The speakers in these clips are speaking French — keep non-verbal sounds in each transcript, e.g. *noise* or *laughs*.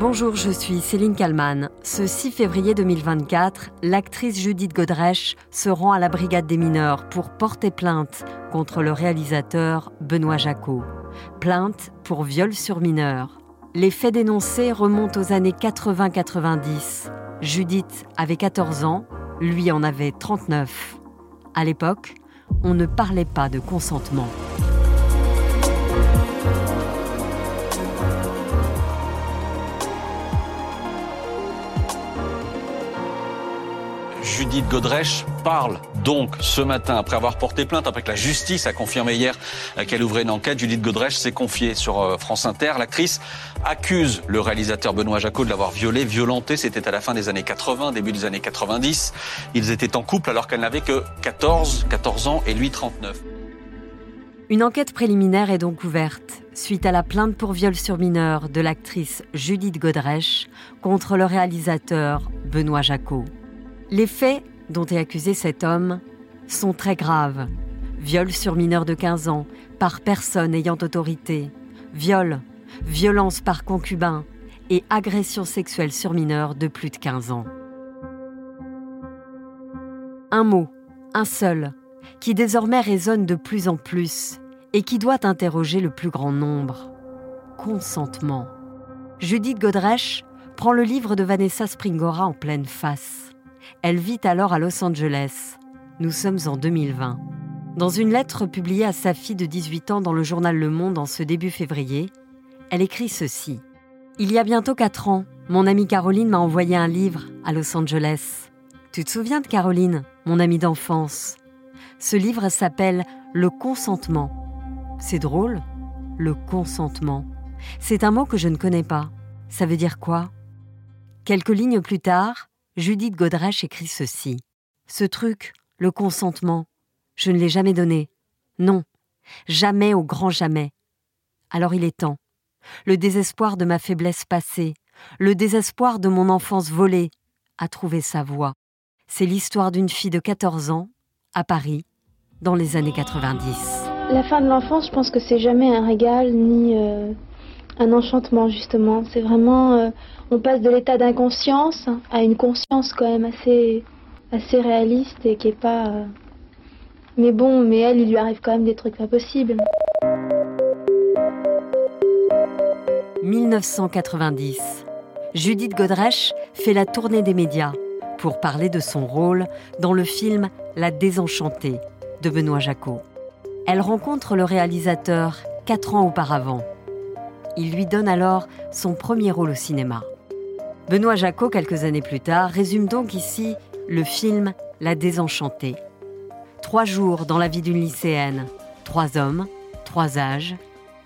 Bonjour, je suis Céline Kalman. Ce 6 février 2024, l'actrice Judith Godrèche se rend à la brigade des mineurs pour porter plainte contre le réalisateur Benoît Jacot. Plainte pour viol sur mineur. Les faits dénoncés remontent aux années 80-90. Judith avait 14 ans, lui en avait 39. À l'époque, on ne parlait pas de consentement. Judith Godrèche parle donc ce matin, après avoir porté plainte, après que la justice a confirmé hier qu'elle ouvrait une enquête, Judith Godrèche s'est confiée sur euh, France Inter. L'actrice accuse le réalisateur Benoît Jacot de l'avoir violée, violenté. C'était à la fin des années 80, début des années 90. Ils étaient en couple alors qu'elle n'avait que 14, 14 ans et lui 39. Une enquête préliminaire est donc ouverte suite à la plainte pour viol sur mineur de l'actrice Judith Godrèche contre le réalisateur Benoît Jacot. Les faits dont est accusé cet homme sont très graves. Viol sur mineur de 15 ans par personne ayant autorité, viol, violence par concubin et agression sexuelle sur mineur de plus de 15 ans. Un mot, un seul, qui désormais résonne de plus en plus et qui doit interroger le plus grand nombre. Consentement. Judith Godrèche prend le livre de Vanessa Springora en pleine face. Elle vit alors à Los Angeles. Nous sommes en 2020. Dans une lettre publiée à sa fille de 18 ans dans le journal Le Monde en ce début février, elle écrit ceci. Il y a bientôt 4 ans, mon amie Caroline m'a envoyé un livre à Los Angeles. Tu te souviens de Caroline, mon amie d'enfance? Ce livre s'appelle Le consentement. C'est drôle, le consentement. C'est un mot que je ne connais pas. Ça veut dire quoi? Quelques lignes plus tard, Judith Godrèche écrit ceci. Ce truc, le consentement, je ne l'ai jamais donné. Non, jamais au grand jamais. Alors il est temps. Le désespoir de ma faiblesse passée, le désespoir de mon enfance volée, a trouvé sa voie. C'est l'histoire d'une fille de 14 ans, à Paris, dans les années 90. La fin de l'enfance, je pense que c'est jamais un régal ni euh, un enchantement, justement. C'est vraiment. Euh, on passe de l'état d'inconscience à une conscience quand même assez, assez réaliste et qui est pas. Euh, mais bon, mais elle, il lui arrive quand même des trucs pas possibles. 1990. Judith Godrèche fait la tournée des médias pour parler de son rôle dans le film La Désenchantée de Benoît Jacot. Elle rencontre le réalisateur quatre ans auparavant. Il lui donne alors son premier rôle au cinéma. Benoît Jacot, quelques années plus tard, résume donc ici le film La Désenchantée. Trois jours dans la vie d'une lycéenne, trois hommes, trois âges,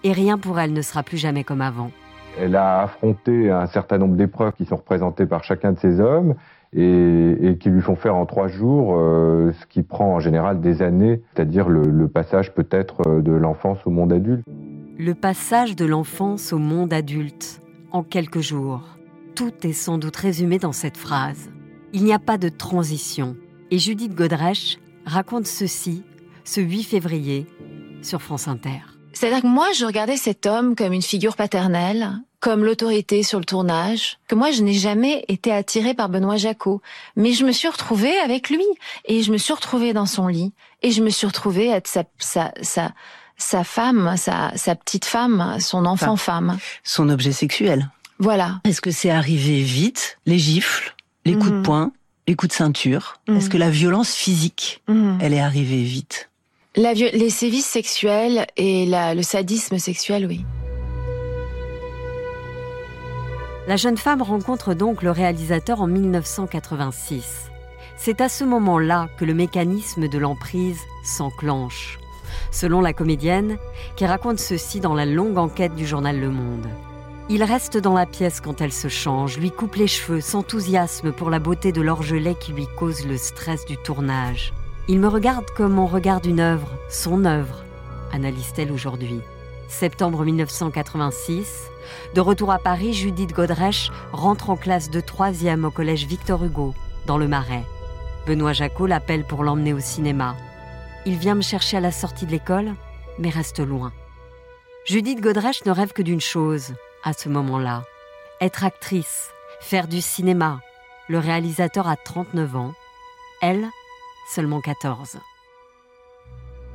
et rien pour elle ne sera plus jamais comme avant. Elle a affronté un certain nombre d'épreuves qui sont représentées par chacun de ces hommes et, qui lui font faire en trois jours euh, ce qui prend en général des années, c'est-à-dire le passage peut-être euh, de l'enfance au monde adulte. Le passage de l'enfance au monde adulte en quelques jours. Tout est sans doute résumé dans cette phrase. Il n'y a pas de transition. Et Judith Godrèche raconte ceci ce 8 février sur France Inter. C'est-à-dire que moi, je regardais cet homme comme une figure paternelle, comme l'autorité sur le tournage, que moi, je n'ai jamais été attirée par Benoît Jacot. Mais je me suis retrouvée avec lui, et je me suis retrouvée dans son lit, et je me suis retrouvée être sa, sa, sa, sa femme, sa, sa petite femme, son enfant femme. Son objet sexuel. Voilà. Est-ce que c'est arrivé vite Les gifles, les coups de mhm. poing, les coups de ceinture? Mhm. Est-ce que la violence physique, mhm. elle est arrivée vite? La Les sévices sexuels et la, le sadisme sexuel, oui. La jeune femme rencontre donc le réalisateur en 1986. C'est à ce moment-là que le mécanisme de l'emprise s'enclenche. Selon la comédienne, qui raconte ceci dans la longue enquête du journal Le Monde. Il reste dans la pièce quand elle se change, lui coupe les cheveux, s'enthousiasme pour la beauté de l'orgelet qui lui cause le stress du tournage. Il me regarde comme on regarde une œuvre, son œuvre, analyse-t-elle aujourd'hui. Septembre 1986, de retour à Paris, Judith Godrèche rentre en classe de troisième au collège Victor Hugo, dans le Marais. Benoît Jacot l'appelle pour l'emmener au cinéma. Il vient me chercher à la sortie de l'école, mais reste loin. Judith Godrèche ne rêve que d'une chose, à ce moment-là, Être actrice, faire du cinéma. Le réalisateur a 39 ans, elle, seulement 14.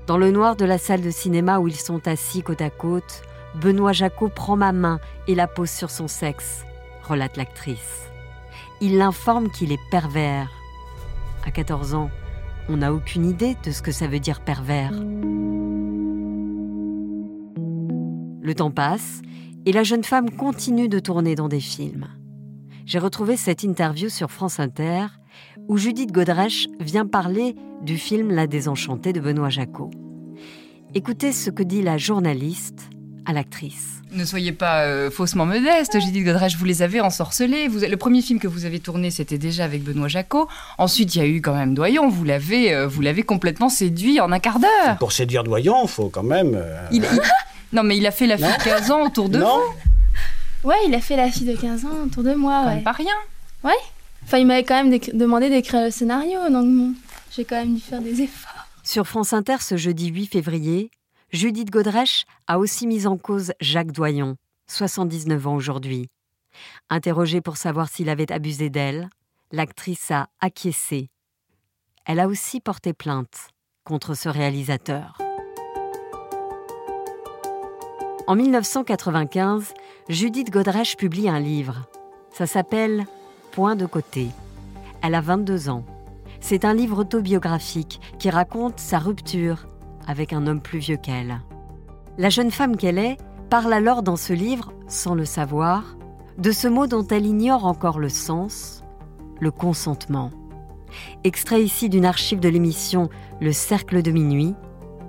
Dans le noir de la salle de cinéma où ils sont assis côte à côte, Benoît Jacot prend ma main et la pose sur son sexe, relate l'actrice. Il l'informe qu'il est pervers. À 14 ans, on n'a aucune idée de ce que ça veut dire pervers. Le temps passe et la jeune femme continue de tourner dans des films. J'ai retrouvé cette interview sur France Inter où Judith Godrèche vient parler du film La désenchantée de Benoît Jacot. Écoutez ce que dit la journaliste à l'actrice. Ne soyez pas euh, faussement modeste, Judith Godrèche, vous les avez ensorcelés. Vous, le premier film que vous avez tourné, c'était déjà avec Benoît Jacot. Ensuite, il y a eu quand même Doyon. Vous l'avez, euh, vous l'avez complètement séduit en un quart d'heure. Pour séduire Doyon, il faut quand même. Euh, *laughs* non, mais il a fait la fille de 15 ans autour de non. vous. Ouais, il a fait la fille de 15 ans autour de moi. Ouais. Pas rien. Ouais. Enfin, il m'avait quand même demandé d'écrire le scénario, donc j'ai quand même dû faire des efforts. Sur France Inter ce jeudi 8 février, Judith Godrèche a aussi mis en cause Jacques Doyon, 79 ans aujourd'hui. Interrogée pour savoir s'il avait abusé d'elle, l'actrice a acquiescé. Elle a aussi porté plainte contre ce réalisateur. En 1995, Judith Godrèche publie un livre. Ça s'appelle Point de côté. Elle a 22 ans. C'est un livre autobiographique qui raconte sa rupture avec un homme plus vieux qu'elle. La jeune femme qu'elle est parle alors dans ce livre, sans le savoir, de ce mot dont elle ignore encore le sens, le consentement. Extrait ici d'une archive de l'émission Le Cercle de Minuit,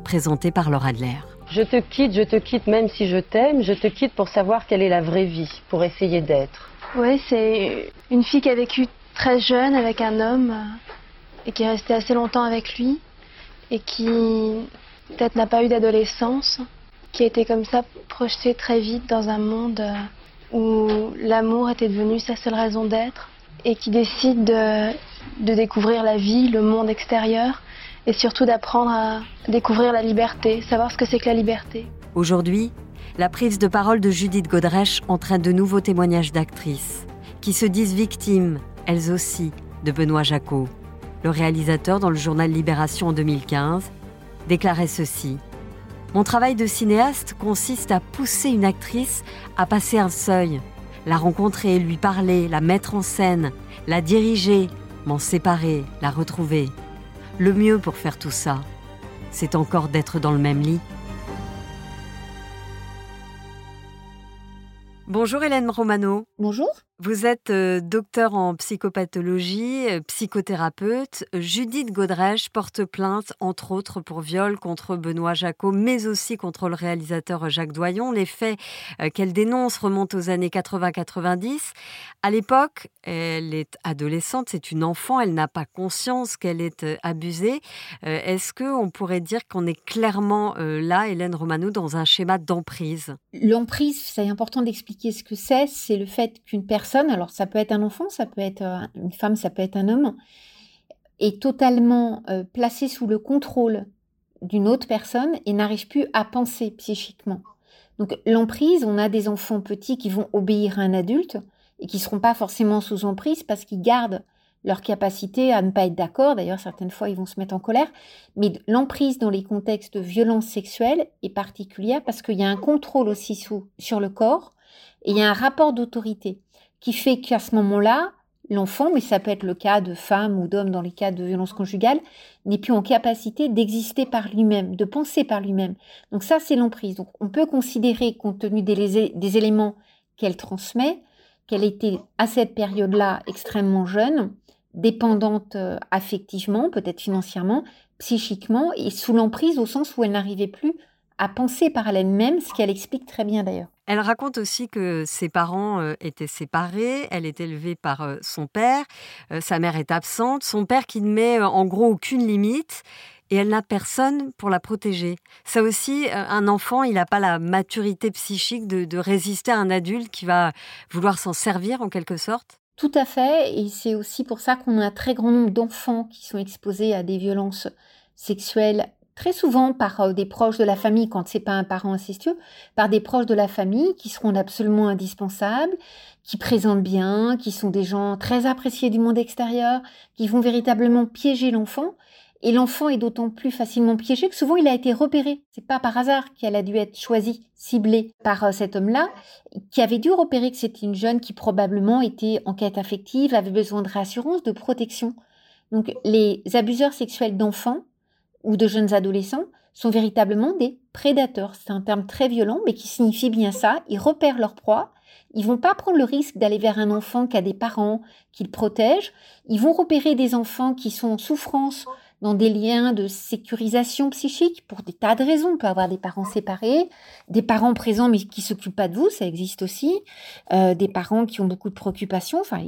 présentée par Laura Adler. Je te quitte, je te quitte même si je t'aime, je te quitte pour savoir quelle est la vraie vie, pour essayer d'être. Oui, c'est une fille qui a vécu très jeune avec un homme euh, et qui est restée assez longtemps avec lui et qui peut-être n'a pas eu d'adolescence, qui a été comme ça projetée très vite dans un monde euh, où l'amour était devenu sa seule raison d'être et qui décide de, de découvrir la vie, le monde extérieur et surtout d'apprendre à découvrir la liberté, savoir ce que c'est que la liberté. Aujourd'hui, la prise de parole de Judith Godrèche entraîne de nouveaux témoignages d'actrices qui se disent victimes, elles aussi, de Benoît Jacot. Le réalisateur, dans le journal Libération en 2015, déclarait ceci. Mon travail de cinéaste consiste à pousser une actrice à passer un seuil, la rencontrer, lui parler, la mettre en scène, la diriger, m'en séparer, la retrouver. Le mieux pour faire tout ça, c'est encore d'être dans le même lit. Bonjour Hélène Romano. Bonjour. Vous êtes euh, docteur en psychopathologie, euh, psychothérapeute. Judith Godrèche porte plainte, entre autres, pour viol contre Benoît Jacot, mais aussi contre le réalisateur Jacques Doyon. Les faits euh, qu'elle dénonce remontent aux années 80-90. À l'époque, elle est adolescente, c'est une enfant, elle n'a pas conscience qu'elle est abusée. Est-ce qu'on pourrait dire qu'on est clairement là, Hélène Romano, dans un schéma d'emprise? L'emprise, c'est important d'expliquer ce que c'est. C'est le fait qu'une personne alors ça peut être un enfant, ça peut être euh, une femme, ça peut être un homme, est totalement euh, placé sous le contrôle d'une autre personne et n'arrive plus à penser psychiquement. Donc l'emprise, on a des enfants petits qui vont obéir à un adulte et qui ne seront pas forcément sous emprise parce qu'ils gardent leur capacité à ne pas être d'accord. D'ailleurs, certaines fois, ils vont se mettre en colère. Mais l'emprise dans les contextes de violence sexuelle est particulière parce qu'il y a un contrôle aussi sur le corps et il y a un rapport d'autorité qui fait qu'à ce moment-là, l'enfant, mais ça peut être le cas de femmes ou d'hommes dans les cas de violence conjugale, n'est plus en capacité d'exister par lui-même, de penser par lui-même. Donc ça, c'est l'emprise. Donc on peut considérer, compte tenu des, des éléments qu'elle transmet, qu'elle était à cette période-là extrêmement jeune, dépendante euh, affectivement, peut-être financièrement, psychiquement, et sous l'emprise au sens où elle n'arrivait plus à penser par elle-même, ce qu'elle explique très bien d'ailleurs. Elle raconte aussi que ses parents euh, étaient séparés, elle est élevée par euh, son père, euh, sa mère est absente, son père qui ne met en gros aucune limite. Et elle n'a personne pour la protéger. Ça aussi, un enfant, il n'a pas la maturité psychique de, de, résister à un adulte qui va vouloir s'en servir en quelque sorte. Tout à fait, et c'est aussi pour ça qu'on a un très grand nombre d'enfants qui sont exposés à des violences sexuelles très souvent par euh, des proches de la famille, quand c'est pas un parent incestueux, par des proches de la famille qui seront absolument indispensables, qui présentent bien, qui sont des gens très appréciés du monde extérieur, qui vont véritablement piéger l'enfant. Et l'enfant est d'autant plus facilement piégé que souvent il a été repéré. C'est pas par hasard qu'elle a dû être choisie, ciblée par euh, cet homme-là, qui avait dû repérer que c'était une jeune qui probablement était en quête affective, avait besoin de réassurance, de protection. Donc les abuseurs sexuels d'enfants ou de jeunes adolescents sont véritablement des prédateurs. C'est un terme très violent, mais qui signifie bien ça. Ils repèrent leur proie. Ils vont pas prendre le risque d'aller vers un enfant qui a des parents qu'ils protègent. Ils vont repérer des enfants qui sont en souffrance dans des liens de sécurisation psychique pour des tas de raisons. On peut avoir des parents séparés, des parents présents mais qui s'occupent pas de vous, ça existe aussi, euh, des parents qui ont beaucoup de préoccupations. Enfin,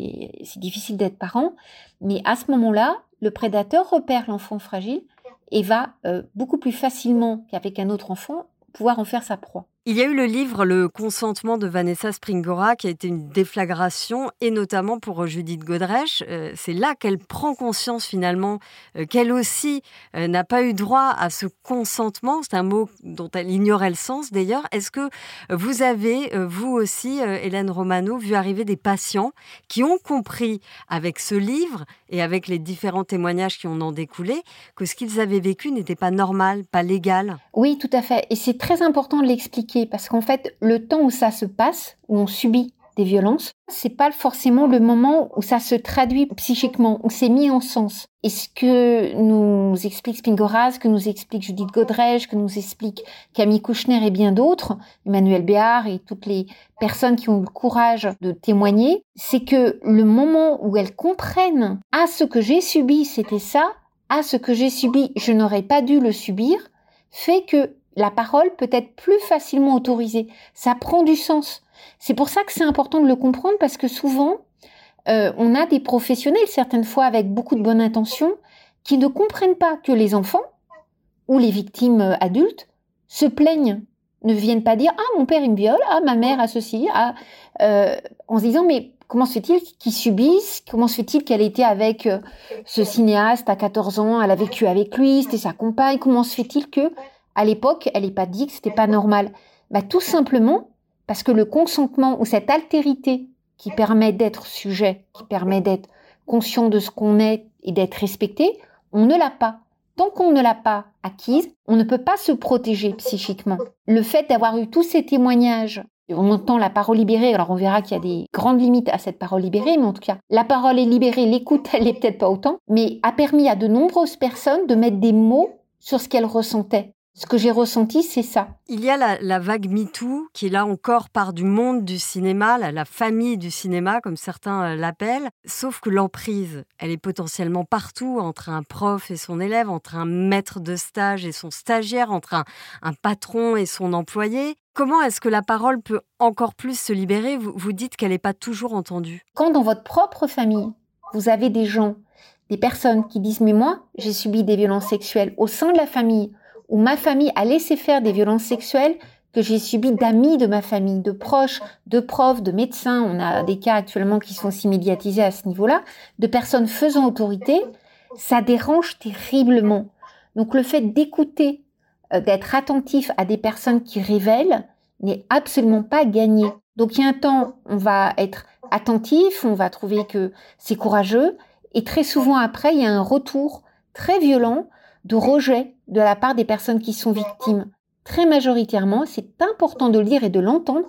c'est difficile d'être parent, mais à ce moment-là, le prédateur repère l'enfant fragile et va euh, beaucoup plus facilement qu'avec un autre enfant pouvoir en faire sa proie. Il y a eu le livre Le consentement de Vanessa Springora qui a été une déflagration et notamment pour Judith Godrèche. Euh, c'est là qu'elle prend conscience finalement euh, qu'elle aussi euh, n'a pas eu droit à ce consentement. C'est un mot dont elle ignorait le sens d'ailleurs. Est-ce que vous avez, vous aussi, Hélène Romano, vu arriver des patients qui ont compris avec ce livre et avec les différents témoignages qui en ont découlé que ce qu'ils avaient vécu n'était pas normal, pas légal? Oui, tout à fait. Et c'est très important de l'expliquer parce qu'en fait, le temps où ça se passe, où on subit des violences, c'est pas forcément le moment où ça se traduit psychiquement, où c'est mis en sens. Et ce que nous explique Spingoras, ce que nous explique Judith Godrej, que nous explique Camille Kouchner et bien d'autres, Emmanuel Béard et toutes les personnes qui ont le courage de témoigner, c'est que le moment où elles comprennent ah ce que j'ai subi c'était ça, ah ce que j'ai subi je n'aurais pas dû le subir, fait que la parole peut être plus facilement autorisée. Ça prend du sens. C'est pour ça que c'est important de le comprendre parce que souvent, euh, on a des professionnels, certaines fois avec beaucoup de bonne intention, qui ne comprennent pas que les enfants ou les victimes euh, adultes se plaignent, ne viennent pas dire ah mon père il me viole, ah ma mère a ceci, ah, euh, en se disant mais comment se fait-il qu'ils subissent? Comment se fait-il qu'elle était avec ce cinéaste à 14 ans, elle a vécu avec lui, c'était sa compagne? Comment se fait-il que à l'époque, elle n'est pas dit que c'était pas normal. Bah, tout simplement parce que le consentement ou cette altérité qui permet d'être sujet, qui permet d'être conscient de ce qu'on est et d'être respecté, on ne l'a pas. Tant qu'on ne l'a pas acquise, on ne peut pas se protéger psychiquement. Le fait d'avoir eu tous ces témoignages, on entend la parole libérée, alors on verra qu'il y a des grandes limites à cette parole libérée, mais en tout cas, la parole est libérée, l'écoute, *laughs* elle est peut-être pas autant, mais a permis à de nombreuses personnes de mettre des mots sur ce qu'elles ressentaient. Ce que j'ai ressenti, c'est ça. Il y a la, vague MeToo qui, là encore, part du monde du cinéma, la, famille du cinéma, comme certains euh, l'appellent. Sauf que l'emprise, elle est potentiellement partout, entre un prof et son élève, entre un maître de stage et son stagiaire, entre un, un patron et son employé. Comment est-ce que la parole peut encore plus se libérer? Vous, vous dites qu'elle n'est pas toujours entendue. Quand dans votre propre famille, vous avez des gens, des personnes qui disent Mais moi, j'ai subi des violences sexuelles au sein de la famille où ma famille a laissé faire des violences sexuelles que j'ai subies d'amis de ma famille, de proches, de profs, de médecins. On a des cas actuellement qui sont aussi médiatisés à ce niveau-là, de personnes faisant autorité. Ça dérange terriblement. Donc le fait d'écouter, euh, d'être attentif à des personnes qui révèlent n'est absolument pas gagné. Donc il y a un temps, on va être attentif, on va trouver que c'est courageux, et très souvent après, il y a un retour très violent de rejet de la part des personnes qui sont victimes. Très majoritairement, c'est important de le dire et de l'entendre,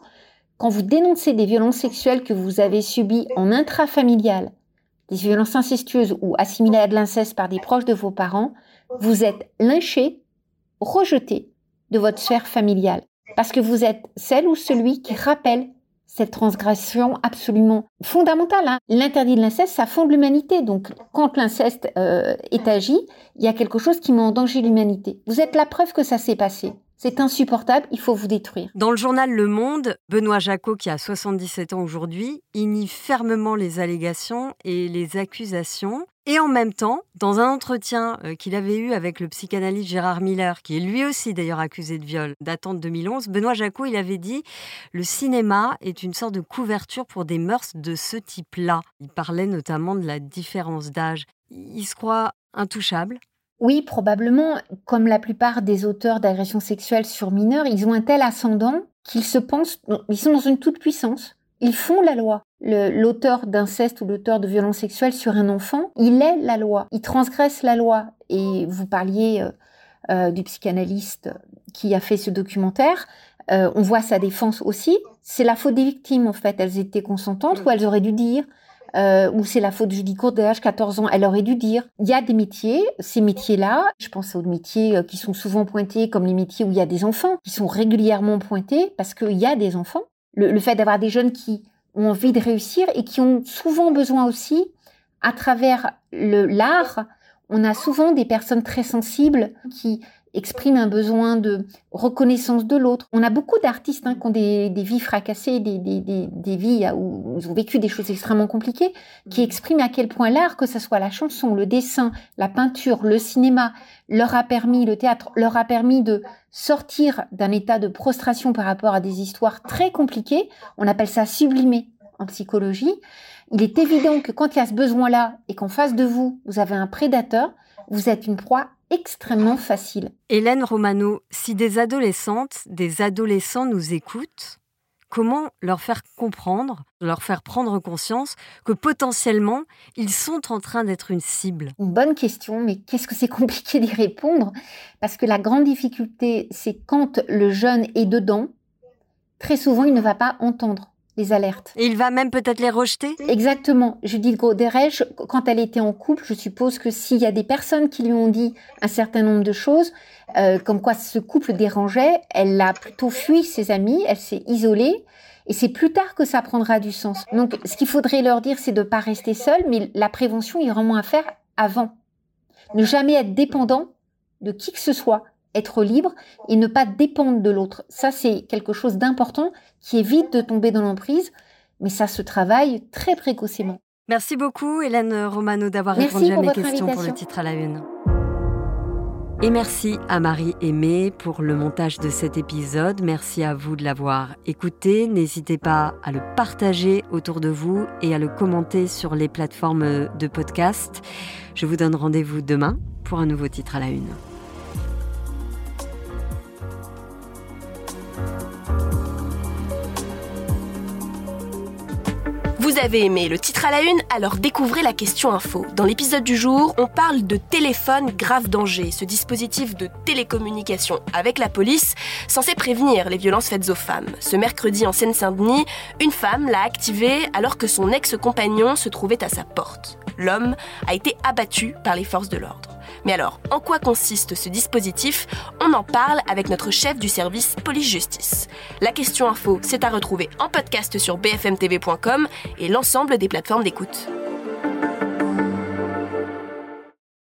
quand vous dénoncez des violences sexuelles que vous avez subies en intrafamilial, des violences incestueuses ou assimilées à de l'inceste par des proches de vos parents, vous êtes lynché, rejeté de votre sphère familiale. Parce que vous êtes celle ou celui qui rappelle cette transgression absolument fondamentale. Hein. L'interdit de l'inceste, ça fonde l'humanité. Donc, quand l'inceste euh, est agi, il y a quelque chose qui met en danger l'humanité. Vous êtes la preuve que ça s'est passé. C'est insupportable, il faut vous détruire. Dans le journal Le Monde, Benoît Jacot, qui a 77 ans aujourd'hui, il nie fermement les allégations et les accusations. Et en même temps, dans un entretien euh, qu'il avait eu avec le psychanalyste Gérard Miller, qui est lui aussi d'ailleurs accusé de viol, datant de 2011, Benoît Jacot, il avait dit Le cinéma est une sorte de couverture pour des mœurs de ce type-là. Il parlait notamment de la différence d'âge. Il se croit intouchable Oui, probablement. Comme la plupart des auteurs d'agressions sexuelles sur mineurs, ils ont un tel ascendant qu'ils se pensent, ils sont dans une toute puissance. Ils font la loi. L'auteur d'inceste ou l'auteur de violence sexuelle sur un enfant, il est la loi. Il transgresse la loi. Et vous parliez euh, euh, du psychanalyste qui a fait ce documentaire. Euh, on voit sa défense aussi. C'est la faute des victimes, en fait. Elles étaient consentantes ou elles auraient dû dire. Euh, ou c'est la faute de Julie Courdage, 14 ans, elle aurait dû dire. Il y a des métiers, ces métiers-là, je pense aux métiers qui sont souvent pointés comme les métiers où il y a des enfants, qui sont régulièrement pointés parce qu'il y a des enfants. Le, fait d'avoir des jeunes qui ont envie de réussir et qui ont souvent besoin aussi, à travers l'art, on a souvent des personnes très sensibles qui expriment un besoin de reconnaissance de l'autre. On a beaucoup d'artistes hein, qui ont des, vies fracassées, des, des, vies où ils ont vécu des choses extrêmement compliquées, qui expriment à quel point l'art, que ce soit la chanson, le dessin, la peinture, le cinéma, leur a permis, le théâtre, leur a permis de sortir d'un état de prostration par rapport à des histoires très compliquées. On appelle ça sublimer en psychologie. Il est évident que quand il y a ce besoin-là et qu'en face de vous, vous avez un prédateur, vous êtes une proie extrêmement facile. Hélène Romano, si des adolescentes, des adolescents nous écoutent, comment leur faire comprendre, leur faire prendre conscience que potentiellement, ils sont en train d'être une cible? Une bonne question, mais qu'est-ce que c'est *laughs* compliqué d'y répondre? Parce que la grande difficulté, c'est quand le jeune est dedans, très souvent, il ne va pas entendre les alertes. Et il va même peut-être les rejeter? Exactement. Judith Goderech, quand elle était en couple, je suppose que s'il y a des personnes qui lui ont dit un certain nombre de choses, euh, comme quoi ce couple dérangeait, elle a plutôt fui ses amis, elle s'est isolée. Et c'est plus tard que ça prendra du sens. Donc, ce qu'il faudrait leur dire, c'est de ne pas rester seul, mais la prévention, il y a vraiment à faire avant. Ne jamais être dépendant de qui que ce soit être libre et ne pas dépendre de l'autre. Ça, c'est quelque chose d'important qui évite de tomber dans l'emprise, mais ça se travaille très précocement. Merci beaucoup, Hélène Romano, d'avoir répondu à mes questions pour le titre à la une. Et merci à Marie Aimée pour le montage de cet épisode. Merci à vous de l'avoir écouté. N'hésitez pas à le partager autour de vous et à le commenter sur les plateformes de podcast. Je vous donne rendez-vous demain pour un nouveau titre à la une. Vous avez aimé le titre à la une, alors découvrez la question info. Dans l'épisode du jour, on parle de téléphone grave danger, ce dispositif de télécommunication avec la police censé prévenir les violences faites aux femmes. Ce mercredi en Seine-Saint-Denis, une femme l'a activé alors que son ex-compagnon se trouvait à sa porte. L'homme a été abattu par les forces de l'ordre. Mais alors, en quoi consiste ce dispositif? On en parle avec notre chef du service police-justice. La question info, c'est à retrouver en podcast sur bfmtv.com et l'ensemble des plateformes d'écoute.